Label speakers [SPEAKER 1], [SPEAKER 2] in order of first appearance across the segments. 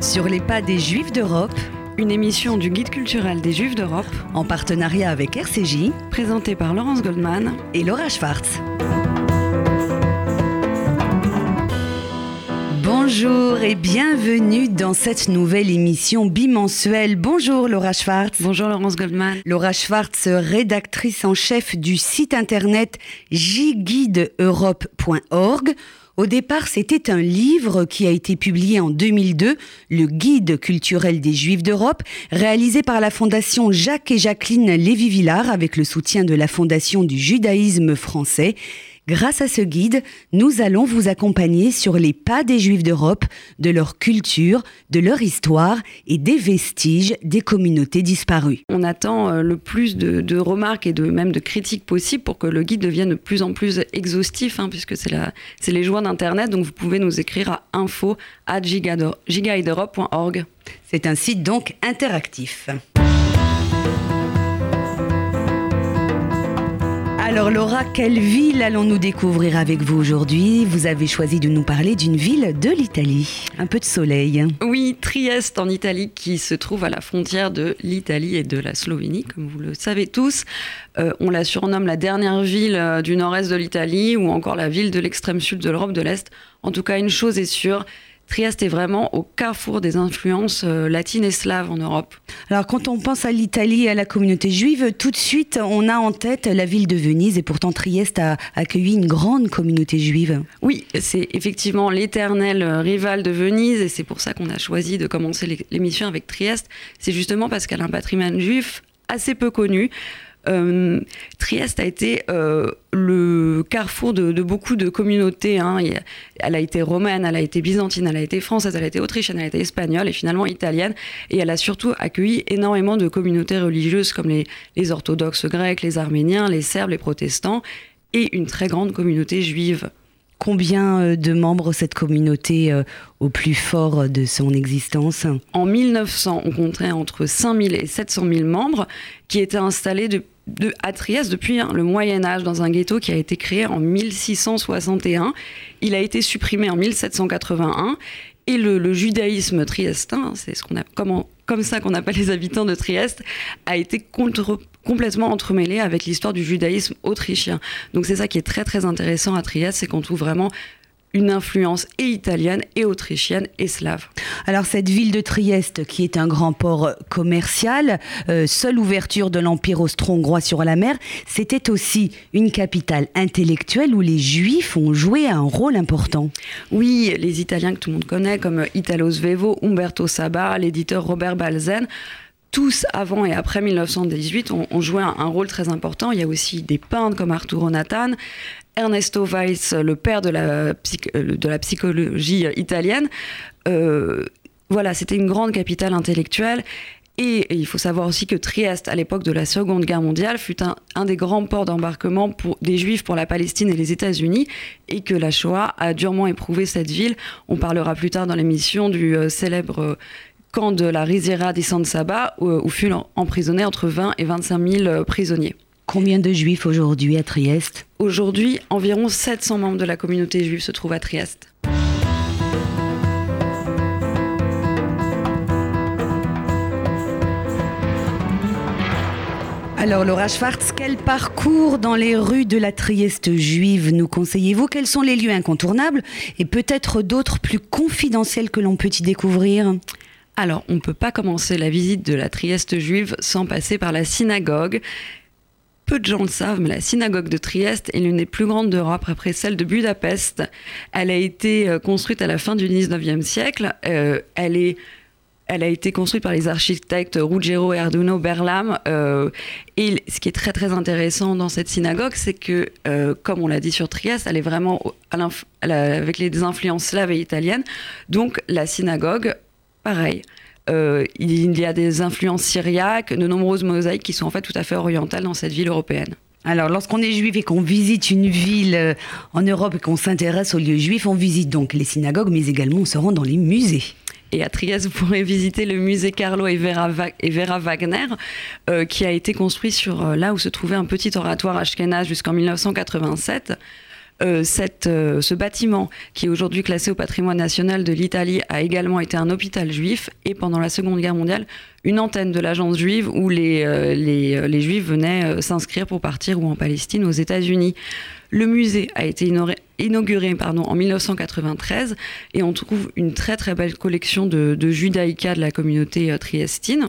[SPEAKER 1] Sur les pas des Juifs d'Europe,
[SPEAKER 2] une émission du Guide culturel des Juifs d'Europe,
[SPEAKER 1] en partenariat avec RCJ,
[SPEAKER 2] présentée par Laurence Goldman
[SPEAKER 1] et Laura Schwartz. Bonjour et bienvenue dans cette nouvelle émission bimensuelle. Bonjour Laura Schwartz.
[SPEAKER 2] Bonjour Laurence Goldman.
[SPEAKER 1] Laura Schwartz, rédactrice en chef du site internet jguideeurope.org au départ, c'était un livre qui a été publié en 2002, le Guide culturel des Juifs d'Europe, réalisé par la Fondation Jacques et Jacqueline Lévy-Villard avec le soutien de la Fondation du judaïsme français. Grâce à ce guide, nous allons vous accompagner sur les pas des Juifs d'Europe, de leur culture, de leur histoire et des vestiges des communautés disparues.
[SPEAKER 2] On attend euh, le plus de, remarques et de, même de critiques possibles pour que le guide devienne de plus en plus exhaustif, hein, puisque c'est les joies d'Internet. Donc vous pouvez nous écrire à info
[SPEAKER 1] C'est un site donc interactif. Alors Laura, quelle ville allons-nous découvrir avec vous aujourd'hui? Vous avez choisi de nous parler d'une ville de l'Italie. Un peu de soleil.
[SPEAKER 2] Oui, Trieste en Italie qui se trouve à la frontière de l'Italie et de la Slovénie, comme vous le savez tous. Euh, on la surnomme la dernière ville euh, du nord-est de l'Italie ou encore la ville de l'extrême sud de l'Europe de l'Est. En tout cas, une chose est sûre, Trieste est vraiment au carrefour des influences euh, latines et slaves en Europe.
[SPEAKER 1] Alors quand on pense à l'Italie et à la communauté juive, tout de suite on a en tête la ville de Venise et pourtant Trieste a accueilli une grande communauté juive.
[SPEAKER 2] Oui, c'est effectivement l'éternel euh, rival de Venise et c'est pour ça qu'on a choisi de commencer l'émission avec Trieste. C'est justement parce qu'elle a un patrimoine juif assez peu connu. Euh, Trieste a été euh, le carrefour de, beaucoup de communautés. Hein. Elle a été romaine, elle a été byzantine, elle a été française, elle a été autrichienne, elle a été espagnole et finalement italienne. Et elle a surtout accueilli énormément de communautés religieuses comme les, les orthodoxes grecs, les arméniens, les serbes, les protestants et une très grande communauté juive.
[SPEAKER 1] Combien euh, de membres cette communauté au plus fort de son existence?
[SPEAKER 2] En 1900, on comptait entre 5000 et 700 000 membres qui étaient installés de, à Trieste depuis hein, le Moyen Âge dans un ghetto qui a été créé en 1661. Il a été supprimé en 1781 et le, judaïsme triestin, c'est ce qu'on a comme ça qu'on appelle les habitants de Trieste, a été complètement entremêlé avec l'histoire du judaïsme autrichien. Donc c'est ça qui est très très intéressant à Trieste, c'est qu'on trouve vraiment une influence et italienne et autrichienne et slave.
[SPEAKER 1] Alors cette ville de Trieste, qui est un grand port commercial, euh, seule ouverture de l'Empire austro-hongrois sur la mer, c'était aussi une capitale intellectuelle où les Juifs ont joué un rôle important.
[SPEAKER 2] Oui, les Italiens que tout le monde connaît, comme Italo Svevo, Umberto Saba, l'éditeur Robert Balzen, tous avant et après 1918 ont, joué un, rôle très important. Il y a aussi des peintres comme Arturo Nathan, Ernesto Weiss, le père de la, euh, psychologie italienne. Euh, voilà, c'était une grande capitale intellectuelle. Et, il faut savoir aussi que Trieste, à l'époque de la Seconde Guerre mondiale, fut un, des grands ports d'embarquement des Juifs pour la Palestine et les États-Unis, et que la Shoah a durement éprouvé cette ville. On parlera plus tard dans l'émission du euh, célèbre camp de la Riziera di San Saba, où, où furent emprisonnés entre 20 et 25 000 prisonniers.
[SPEAKER 1] Combien de juifs aujourd'hui à Trieste?
[SPEAKER 2] Aujourd'hui, environ 700 membres de la communauté juive se trouvent à Trieste.
[SPEAKER 1] Alors Laura Schwartz, quel parcours dans les rues de la Trieste juive nous conseillez-vous? Quels sont les lieux incontournables et peut-être d'autres plus confidentiels que l'on peut y découvrir?
[SPEAKER 2] Alors, on ne peut pas commencer la visite de la Trieste juive sans passer par la synagogue. Peu de gens le savent, mais la synagogue de Trieste est l'une des plus grandes d'Europe après celle de Budapest. Elle a été euh, construite à la fin du 19e siècle. Euh, elle est elle a été construite par les architectes Ruggiero et Berlam. Euh, et ce qui est très très intéressant dans cette synagogue, c'est que, comme on l'a dit sur Trieste, elle est vraiment avec les influences slaves et italiennes. Donc la synagogue, pareil, euh, il y a des influences syriaques, de nombreuses mosaïques qui sont en fait tout à fait orientales dans cette ville européenne.
[SPEAKER 1] Alors, lorsqu'on est juif et qu'on visite une ville euh, en Europe et qu'on s'intéresse aux lieux juifs, on visite donc les synagogues, mais également on se rend dans les musées.
[SPEAKER 2] Et à Trieste, vous pourrez visiter le musée Carlo et Vera, Wagner, euh, qui a été construit sur là où se trouvait un petit oratoire ashkénaze jusqu'en 1987. Cette, ce bâtiment, qui est aujourd'hui classé au patrimoine national de l'Italie, a également été un hôpital juif et pendant la Seconde Guerre mondiale, une antenne de l'agence juive où les, les juifs venaient s'inscrire pour partir ou en Palestine, aux États-Unis. Le musée a été inauguré en 1993 et on trouve une très très belle collection de, de judaïka de la communauté euh, triestine.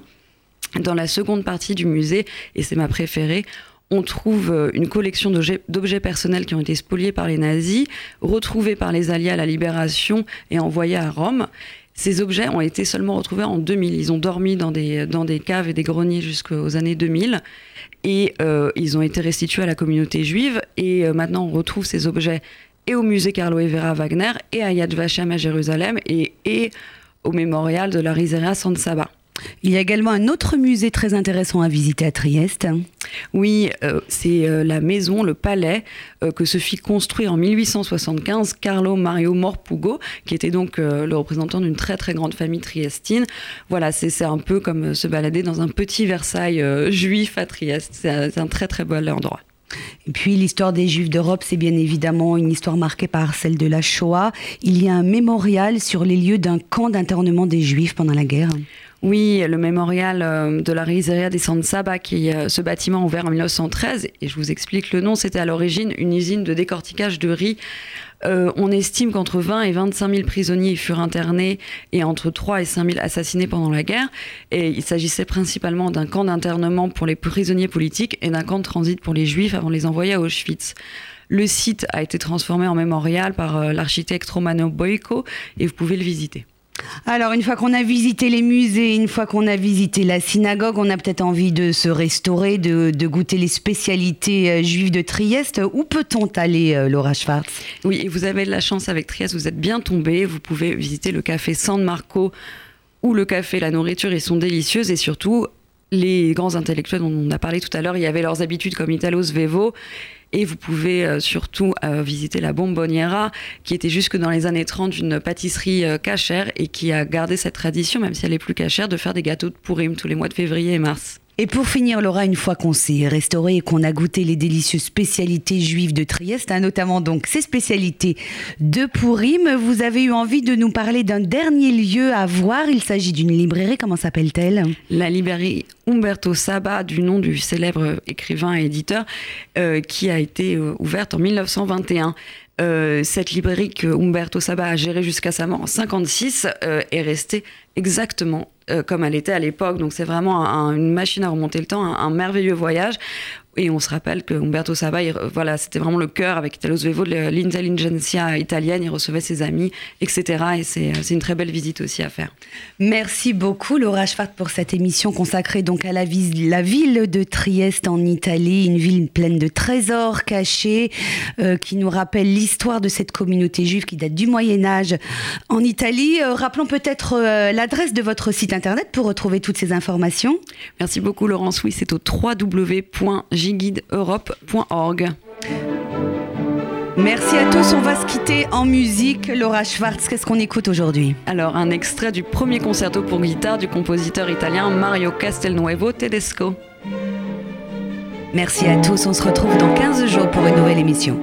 [SPEAKER 2] Dans la seconde partie du musée, et c'est ma préférée, on trouve euh, une collection d'objets personnels qui ont été spoliés par les nazis, retrouvés par les Alliés à la Libération et envoyés à Rome. Ces objets ont été seulement retrouvés en 2000. Ils ont dormi dans des, dans des caves et des greniers jusqu'aux années 2000. Et euh, ils ont été restitués à la communauté juive. Et euh, maintenant, on retrouve ces objets et au musée Carlo Evera Wagner, et à Yad Vashem à Jérusalem, et, et au mémorial de la Riseria San Saba.
[SPEAKER 1] Il y a également un autre musée très intéressant à visiter à Trieste.
[SPEAKER 2] Oui, euh, c'est euh, la maison, le palais euh, que se fit construire en 1875 Carlo Mario Morpugo, qui était donc le représentant d'une très très grande famille triestine. Voilà, c'est un peu comme se balader dans un petit Versailles juif à Trieste. C'est un très très bel endroit.
[SPEAKER 1] Et puis l'histoire des Juifs d'Europe, c'est bien évidemment une histoire marquée par celle de la Shoah. Il y a un mémorial sur les lieux d'un camp d'internement des Juifs pendant la guerre.
[SPEAKER 2] Oui, le mémorial euh, de la Riseria des San Saba, qui euh, ce bâtiment ouvert en 1913, et je vous explique le nom, c'était à l'origine une usine de décortiquage de riz. Euh, on estime qu'entre 20 et 25 000 prisonniers furent internés et entre 3 et 5 000 assassinés pendant la guerre. Et il s'agissait principalement d'un camp d'internement pour les prisonniers politiques et d'un camp de transit pour les juifs avant de les envoyer à Auschwitz. Le site a été transformé en mémorial par l'architecte Romano Boico et vous pouvez le visiter.
[SPEAKER 1] Alors, une fois qu'on a visité les musées, une fois qu'on a visité la synagogue, on a peut-être envie de se restaurer, de, goûter les spécialités euh, juives de Trieste. Où peut-on aller, euh, Laura Schwartz?
[SPEAKER 2] Oui, vous avez de la chance avec Trieste, vous êtes bien tombé. Vous pouvez visiter le café San Marco où le café, la nourriture, ils sont délicieuses et surtout, les grands intellectuels dont on a parlé tout à l'heure, il y avait leurs habitudes comme Italo Svevo et vous pouvez euh, surtout euh, visiter la Bomboniera, qui était jusque dans les années 30 une pâtisserie euh, cachère et qui a gardé cette tradition, même si elle est plus cachère, de faire des gâteaux de Purim tous les mois de février et mars.
[SPEAKER 1] Et pour finir, Laura, une fois qu'on s'est restauré et qu'on a goûté les délicieuses spécialités juives de Trieste, hein, notamment donc ces spécialités de Pourim, vous avez eu envie de nous parler d'un dernier lieu à voir. Il s'agit d'une librairie, comment s'appelle-t-elle?
[SPEAKER 2] La librairie Umberto Saba, du nom du célèbre écrivain et éditeur, euh, qui a été euh, ouverte en 1921. Euh, cette librairie que Umberto Saba a gérée jusqu'à sa mort en 56 est restée exactement euh, comme elle était à l'époque. Donc c'est vraiment une machine à remonter le temps, un merveilleux voyage. Et on se rappelle que Umberto Saba, voilà, c'était vraiment le cœur avec Italo Svevo de l'intelligentsia italienne. Il recevait ses amis, etc. Et c'est une très belle visite aussi à faire.
[SPEAKER 1] Merci beaucoup, Laura Schwartz, pour cette émission consacrée donc à la, la ville de Trieste en Italie, une ville pleine de trésors cachés euh, qui nous rappelle l'histoire de cette communauté juive qui date du Moyen Âge en Italie. Euh, rappelons peut-être euh, l'adresse de votre site internet pour retrouver toutes ces informations.
[SPEAKER 2] Merci beaucoup, Laurence. Oui, c'est au www.j guideeurope.org.
[SPEAKER 1] Merci à tous, on va se quitter en musique. Laura Schwartz, qu'est-ce qu'on écoute aujourd'hui?
[SPEAKER 2] Alors, un extrait du premier concerto pour guitare du compositeur italien Mario Castelnuovo Tedesco.
[SPEAKER 1] Merci à tous, on se retrouve dans 15 jours pour une nouvelle émission.